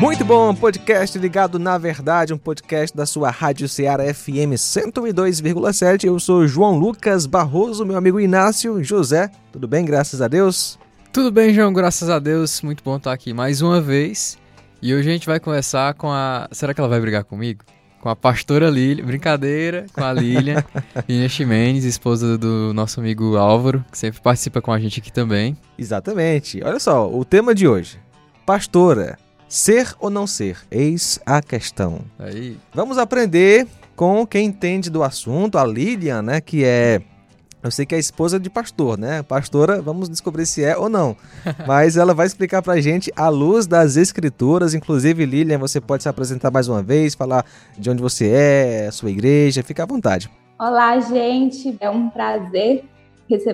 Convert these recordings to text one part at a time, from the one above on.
Muito bom, podcast ligado na verdade, um podcast da sua Rádio Ceará FM 102,7. Eu sou João Lucas Barroso, meu amigo Inácio José. Tudo bem, graças a Deus? Tudo bem, João, graças a Deus. Muito bom estar aqui mais uma vez. E hoje a gente vai conversar com a. Será que ela vai brigar comigo? Com a pastora Lilian, brincadeira, com a Lilian, Lilian Ximenes, esposa do nosso amigo Álvaro, que sempre participa com a gente aqui também. Exatamente. Olha só, o tema de hoje: Pastora, ser ou não ser? Eis a questão. Aí. Vamos aprender com quem entende do assunto, a Lilian, né, que é eu sei que é esposa de pastor, né? Pastora, vamos descobrir se é ou não. Mas ela vai explicar pra gente à luz das escrituras. Inclusive, Lilian, você pode se apresentar mais uma vez, falar de onde você é, a sua igreja, fica à vontade. Olá, gente. É um prazer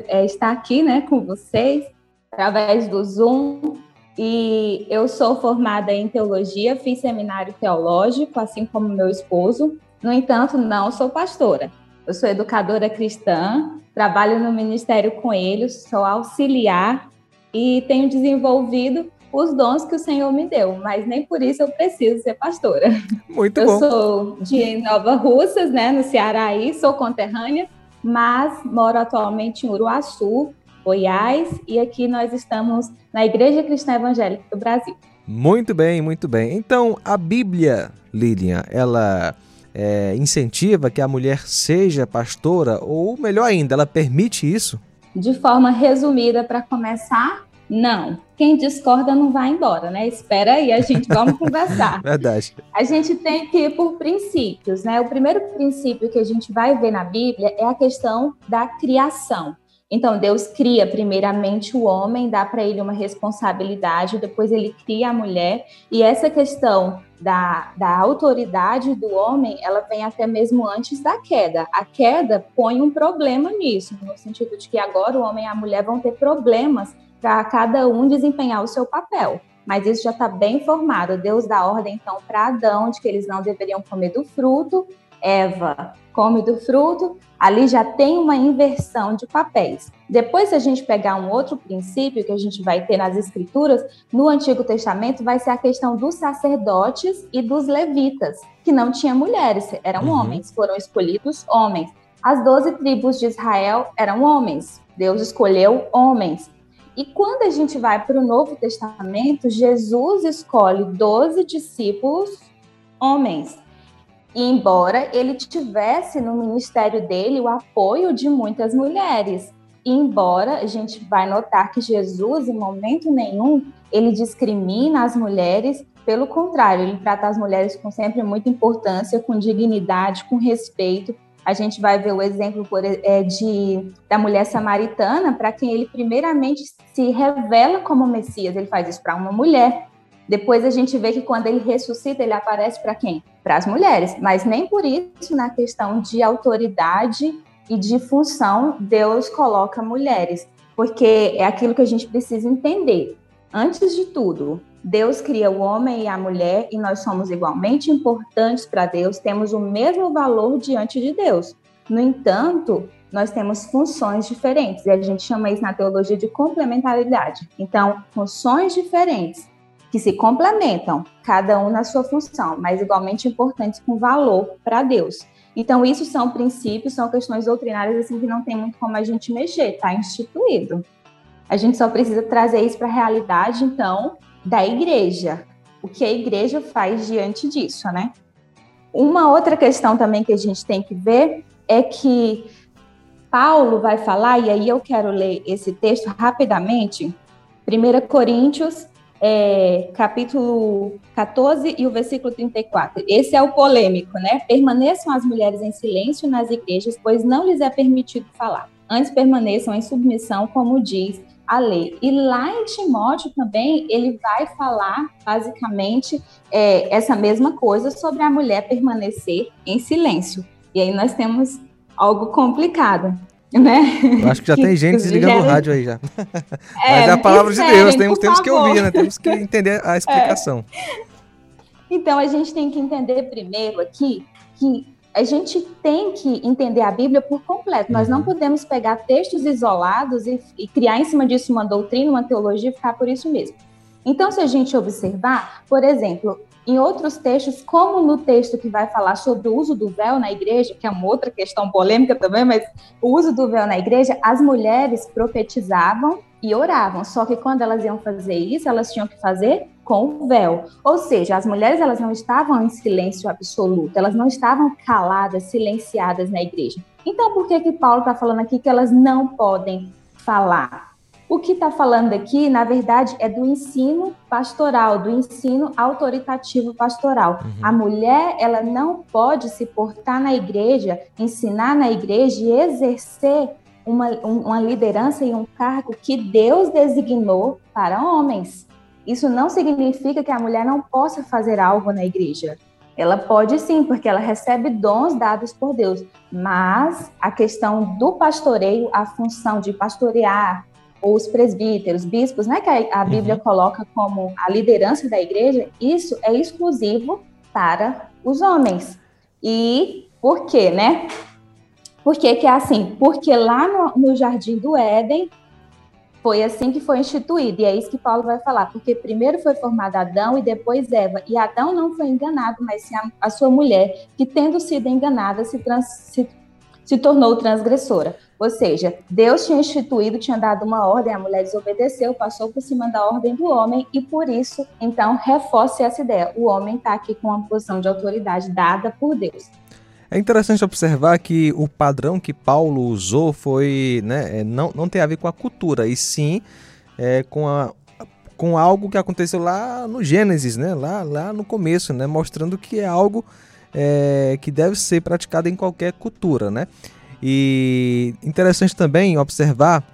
é, estar aqui né, com vocês através do Zoom. E eu sou formada em teologia, fiz seminário teológico, assim como meu esposo. No entanto, não sou pastora. Eu sou educadora cristã, trabalho no Ministério Coelhos, sou auxiliar e tenho desenvolvido os dons que o Senhor me deu, mas nem por isso eu preciso ser pastora. Muito eu bom. Eu sou de Nova Russas, né, no Ceará, sou conterrânea, mas moro atualmente em Uruaçu, Goiás, e aqui nós estamos na Igreja Cristã Evangélica do Brasil. Muito bem, muito bem. Então, a Bíblia, Lilian, ela é, incentiva que a mulher seja pastora, ou melhor ainda, ela permite isso? De forma resumida, para começar, não. Quem discorda não vai embora, né? Espera aí, a gente vamos conversar. Verdade. A gente tem que ir por princípios, né? O primeiro princípio que a gente vai ver na Bíblia é a questão da criação. Então, Deus cria primeiramente o homem, dá para ele uma responsabilidade, depois ele cria a mulher, e essa questão da, da autoridade do homem, ela vem até mesmo antes da queda. A queda põe um problema nisso, no sentido de que agora o homem e a mulher vão ter problemas para cada um desempenhar o seu papel. Mas isso já está bem formado. Deus dá ordem, então, para Adão de que eles não deveriam comer do fruto, Eva come do fruto, ali já tem uma inversão de papéis. Depois, se a gente pegar um outro princípio que a gente vai ter nas escrituras, no Antigo Testamento, vai ser a questão dos sacerdotes e dos levitas, que não tinham mulheres, eram uhum. homens, foram escolhidos homens. As doze tribos de Israel eram homens, Deus escolheu homens. E quando a gente vai para o Novo Testamento, Jesus escolhe doze discípulos homens. E embora ele tivesse no ministério dele o apoio de muitas mulheres, e embora a gente vai notar que Jesus, em momento nenhum, ele discrimina as mulheres, pelo contrário, ele trata as mulheres com sempre muita importância, com dignidade, com respeito. A gente vai ver o exemplo por, é, de, da mulher samaritana, para quem ele primeiramente se revela como Messias. Ele faz isso para uma mulher, depois a gente vê que quando ele ressuscita, ele aparece para quem? Para as mulheres. Mas nem por isso, na questão de autoridade e de função, Deus coloca mulheres. Porque é aquilo que a gente precisa entender. Antes de tudo, Deus cria o homem e a mulher e nós somos igualmente importantes para Deus, temos o mesmo valor diante de Deus. No entanto, nós temos funções diferentes e a gente chama isso na teologia de complementaridade. Então, funções diferentes que se complementam, cada um na sua função, mas igualmente importantes com valor para Deus. Então, isso são princípios, são questões doutrinárias assim que não tem muito como a gente mexer, está instituído. A gente só precisa trazer isso para a realidade, então, da igreja. O que a igreja faz diante disso, né? Uma outra questão também que a gente tem que ver é que Paulo vai falar, e aí eu quero ler esse texto rapidamente, 1 Coríntios é, capítulo 14 e o versículo 34. Esse é o polêmico, né? Permaneçam as mulheres em silêncio nas igrejas, pois não lhes é permitido falar. Antes permaneçam em submissão, como diz a lei. E lá em Timóteo também ele vai falar basicamente é, essa mesma coisa sobre a mulher permanecer em silêncio. E aí nós temos algo complicado né? Eu acho que já tem gente desligando o rádio aí já. É, Mas é a palavra de Deus, temos, temos que ouvir, né? Temos que entender a explicação. É. Então a gente tem que entender primeiro aqui que a gente tem que entender a Bíblia por completo. Nós não uhum. podemos pegar textos isolados e, e, criar em cima disso uma doutrina, uma teologia e ficar por isso mesmo. Então, se a gente observar, por exemplo, em outros textos, como no texto que vai falar sobre o uso do véu na igreja, que é uma outra questão polêmica também, mas o uso do véu na igreja, as mulheres profetizavam e oravam. Só que quando elas iam fazer isso, elas tinham que fazer com o véu. Ou seja, as mulheres elas não estavam em silêncio absoluto, elas não estavam caladas, silenciadas na igreja. Então, por que que Paulo está falando aqui que elas não podem falar? O que está falando aqui, na verdade, é do ensino pastoral, do ensino autoritativo pastoral. Uhum. A mulher, ela não pode se portar na igreja, ensinar na igreja e exercer uma, uma liderança e um cargo que Deus designou para homens. Isso não significa que a mulher não possa fazer algo na igreja. Ela pode sim, porque ela recebe dons dados por Deus. Mas a questão do pastoreio, a função de pastorear, os presbíteros, bispos, né, que a, Bíblia uhum. coloca como a liderança da igreja, isso é exclusivo para os homens. E por quê, né? Por que, que é assim? Porque lá no, no Jardim do Éden foi assim que foi instituído, e é isso que Paulo vai falar, porque primeiro foi formado Adão e depois Eva, e Adão não foi enganado, mas sim a, a sua mulher, que tendo sido enganada, se, trans, se, se tornou transgressora. Ou seja, Deus tinha instituído, tinha dado uma ordem, a mulher desobedeceu, passou por cima da ordem do homem e por isso, então, reforça essa ideia. O homem está aqui com uma posição de autoridade dada por Deus. É interessante observar que o padrão que Paulo usou foi, né, é, não, não tem a ver com a cultura, e sim é, com, a, com algo que aconteceu lá no Gênesis, né, lá, lá no começo, né, mostrando que é algo é, que deve ser praticado em qualquer cultura, né. E interessante também observar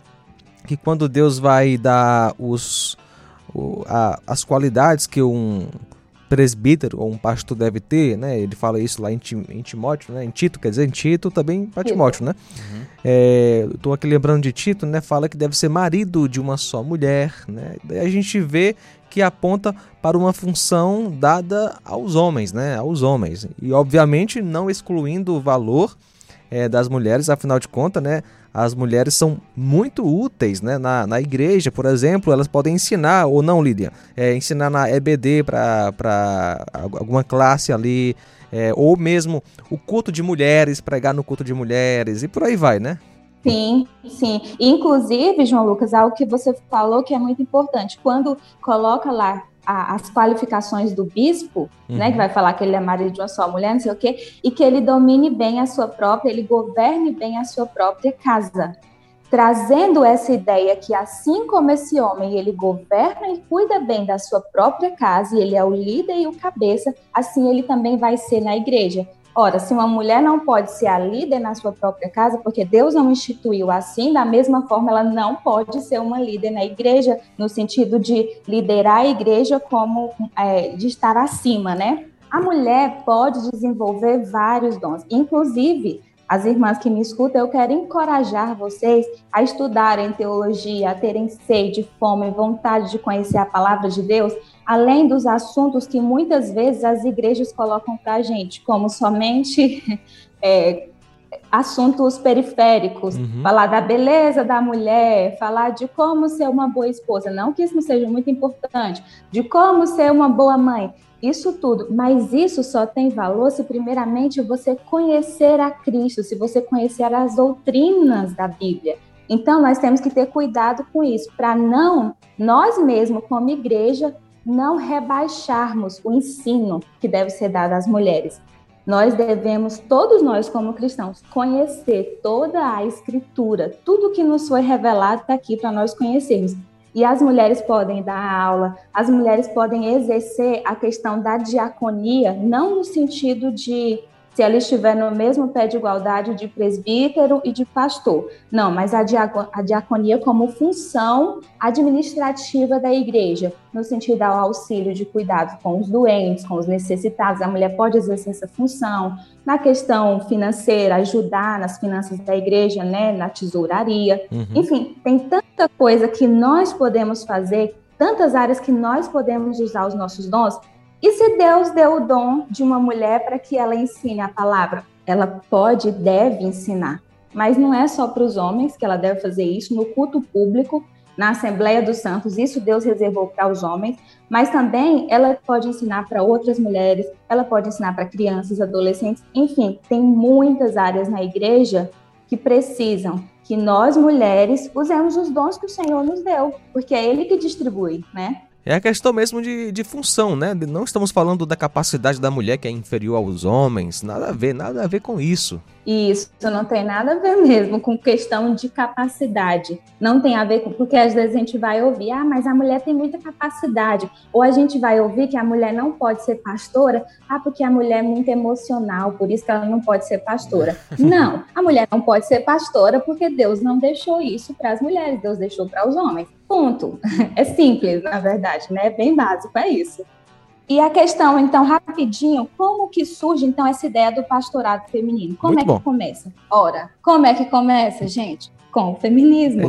que quando Deus vai dar os, o, a, as qualidades que um presbítero ou um pastor deve ter, né? Ele fala isso lá em, em Timóteo, né? Em Tito, quer dizer, em Tito também para Timóteo, né? Uhum. É, Estou aqui lembrando de Tito, né? Fala que deve ser marido de uma só mulher, né? Daí a gente vê que aponta para uma função dada aos homens, né? Aos homens e obviamente não excluindo o valor é, das mulheres, afinal de contas, né? As mulheres são muito úteis né? na, na igreja, por exemplo, elas podem ensinar, ou não, Lídia, é, ensinar na EBD para alguma classe ali, é, ou mesmo o culto de mulheres, pregar no culto de mulheres, e por aí vai, né? Sim, sim. Inclusive, João Lucas, algo que você falou que é muito importante. Quando coloca lá a, as qualificações do bispo, uhum. né, que vai falar que ele é marido de uma só mulher, não sei o quê, e que ele domine bem a sua própria, ele governe bem a sua própria casa. Trazendo essa ideia que assim como esse homem, ele governa e cuida bem da sua própria casa, e ele é o líder e o cabeça, assim ele também vai ser na igreja. Ora, se uma mulher não pode ser a líder na sua própria casa, porque Deus não instituiu assim, da mesma forma ela não pode ser uma líder na igreja, no sentido de liderar a igreja como é, de estar acima, né? A mulher pode desenvolver vários dons, inclusive as irmãs que me escutam, eu quero encorajar vocês a estudarem teologia, a terem sede, fome, vontade de conhecer a palavra de Deus, além dos assuntos que muitas vezes as igrejas colocam para a gente, como somente é, assuntos periféricos, uhum. falar da beleza da mulher, falar de como ser uma boa esposa, não que isso não seja muito importante, de como ser uma boa mãe, isso tudo, mas isso só tem valor se primeiramente você conhecer a Cristo, se você conhecer as doutrinas da Bíblia. Então nós temos que ter cuidado com isso, para não nós mesmos como igreja não rebaixarmos o ensino que deve ser dado às mulheres. Nós devemos, todos nós como cristãos, conhecer toda a escritura, tudo que nos foi revelado está aqui para nós conhecermos. E as mulheres podem dar aula, as mulheres podem exercer a questão da diaconia, não no sentido de se ela estiver no mesmo pé de igualdade de presbítero e de pastor. Não, mas a, a diaconia como função administrativa da igreja, no sentido ao auxílio de cuidado com os doentes, com os necessitados. A mulher pode exercer essa função. Na questão financeira, ajudar nas finanças da igreja, né, na tesouraria. Uhum. Enfim, tem tanta coisa que nós podemos fazer, tantas áreas que nós podemos usar os nossos dons e se Deus deu o dom de uma mulher para que ela ensine a palavra? Ela pode e deve ensinar. Mas não é só para os homens que ela deve fazer isso. No culto público, na Assembleia dos Santos, isso Deus reservou para os homens, mas também ela pode ensinar para outras mulheres, ela pode ensinar para crianças, adolescentes, enfim, tem muitas áreas na igreja que precisam que nós mulheres usemos os dons que o Senhor nos deu, porque é Ele que distribui, né? É a questão mesmo de, de função, né? Não estamos falando da capacidade da mulher que é inferior aos homens, nada a ver, nada a ver com isso. Isso não tem nada a ver mesmo com questão de capacidade. Não tem a ver com. Porque às vezes a gente vai ouvir, ah, mas a mulher tem muita capacidade. Ou a gente vai ouvir que a mulher não pode ser pastora, ah, porque a mulher é muito emocional, por isso que ela não pode ser pastora. Não, a mulher não pode ser pastora porque Deus não deixou isso para as mulheres, Deus deixou para os homens. Ponto. É simples, na verdade, né? É bem básico, é isso. E a questão, então, rapidinho, como que surge, então, essa ideia do pastorado feminino? Como Muito é que bom. começa? Ora, como é que começa, gente? Com o feminismo.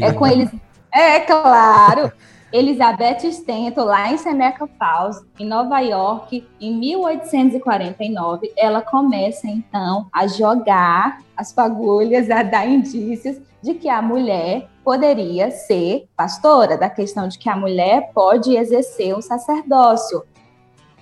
É com eles. É claro. Elizabeth Stento, lá em Seneca Falls, em Nova York, em 1849, ela começa então a jogar as fagulhas, a dar indícios de que a mulher poderia ser pastora, da questão de que a mulher pode exercer um sacerdócio.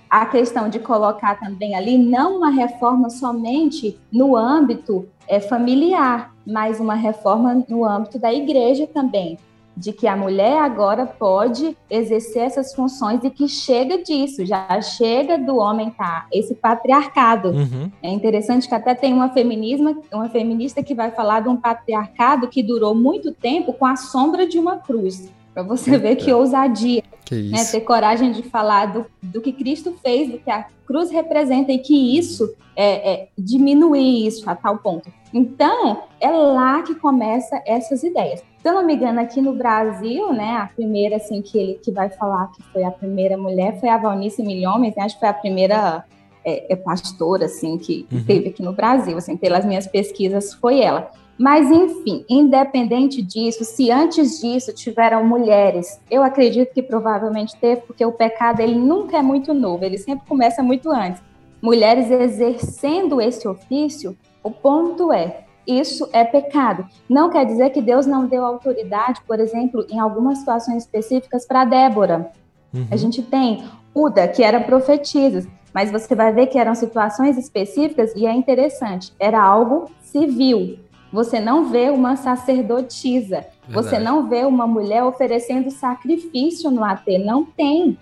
A questão de colocar também ali não uma reforma somente no âmbito é, familiar, mas uma reforma no âmbito da igreja também, de que a mulher agora pode exercer essas funções e que chega disso, já chega do homem tá esse patriarcado. Uhum. É interessante que até tem uma feminismo, uma feminista que vai falar de um patriarcado que durou muito tempo com a sombra de uma cruz. Para você ver que ousadia, que né? ter coragem de falar do, do que Cristo fez, do que a cruz representa e que isso é, é diminuir isso a tal ponto. Então, é lá que começa essas ideias. Se eu não me engano, aqui no Brasil, né, a primeira, assim, que ele que vai falar que foi a primeira mulher foi a Valnice Milhomens, né, acho que foi a primeira é, é pastora, assim, que uhum. teve aqui no Brasil, assim, pelas minhas pesquisas, foi ela. Mas, enfim, independente disso, se antes disso tiveram mulheres, eu acredito que provavelmente teve, porque o pecado, ele nunca é muito novo, ele sempre começa muito antes. Mulheres exercendo esse ofício, o ponto é, isso é pecado. Não quer dizer que Deus não deu autoridade, por exemplo, em algumas situações específicas para Débora. Uhum. A gente tem Uda, que era profetisa, mas você vai ver que eram situações específicas e é interessante, era algo civil. Você não vê uma sacerdotisa, Verdade. você não vê uma mulher oferecendo sacrifício no AT, não tem.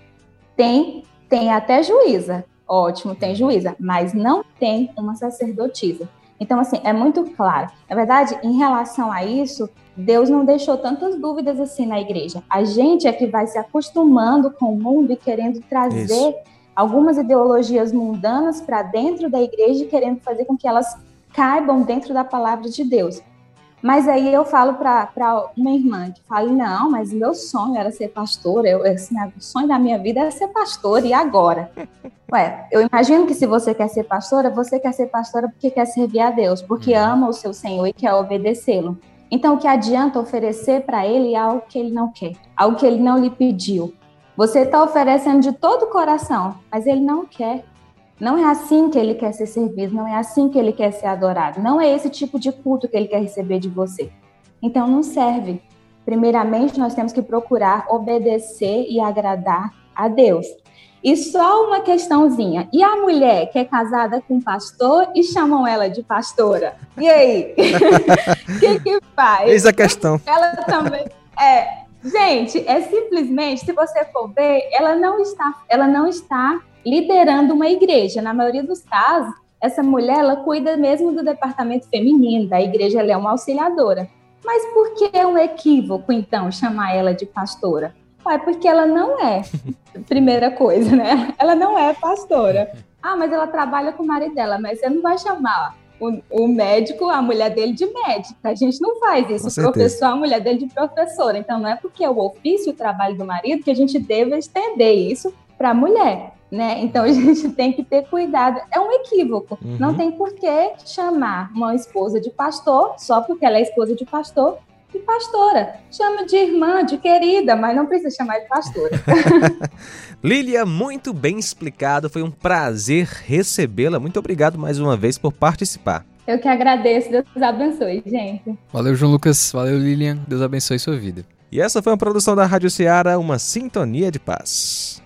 Tem, tem até juíza, ótimo, tem juíza, mas não tem uma sacerdotisa. Então, assim, é muito claro. Na verdade, em relação a isso, Deus não deixou tantas dúvidas assim na igreja. A gente é que vai se acostumando com o mundo e querendo trazer isso. algumas ideologias mundanas para dentro da igreja e querendo fazer com que elas caibam dentro da palavra de Deus. Mas aí eu falo para uma irmã que fala: não, mas meu sonho era ser pastora, eu, assim, o sonho da minha vida era ser pastora, e agora? Ué, eu imagino que se você quer ser pastora, você quer ser pastora porque quer servir a Deus, porque uhum. ama o seu Senhor e quer obedecê-lo. Então, o que adianta oferecer para ele algo que ele não quer, algo que ele não lhe pediu? Você está oferecendo de todo o coração, mas ele não quer. Não é assim que ele quer ser servido, não é assim que ele quer ser adorado, não é esse tipo de culto que ele quer receber de você. Então não serve. Primeiramente, nós temos que procurar obedecer e agradar a Deus. E só uma questãozinha. E a mulher que é casada com um pastor e chamam ela de pastora? E aí? O que que faz? Eis a questão. Ela também é, gente, é simplesmente, se você for ver, ela não está, ela não está liderando uma igreja. Na maioria dos casos, essa mulher ela cuida mesmo do departamento feminino, da igreja ela é uma auxiliadora. Mas por que é um equívoco, então, chamar ela de pastora? Ué, porque ela não é, primeira coisa, né? Ela não é pastora. Ah, mas ela trabalha com o marido dela, mas você não vai chamar o, o, médico, a mulher dele de médica. A gente não faz isso. O professor, a mulher dele de professora. Então, não é porque é o ofício, o trabalho do marido, que a gente deve estender isso para a mulher né? Então a gente tem que ter cuidado. É um equívoco. Uhum. Não tem por que chamar uma esposa de pastor só porque ela é esposa de pastor de pastora. Chama de irmã, de querida, mas não precisa chamar de pastora. Lília, muito bem explicado. Foi um prazer recebê-la. Muito obrigado mais uma vez por participar. Eu que agradeço. Deus abençoe, gente. Valeu, João Lucas. Valeu, Lilian. Deus abençoe sua vida. E essa foi uma produção da Rádio Ceará, uma sintonia de paz.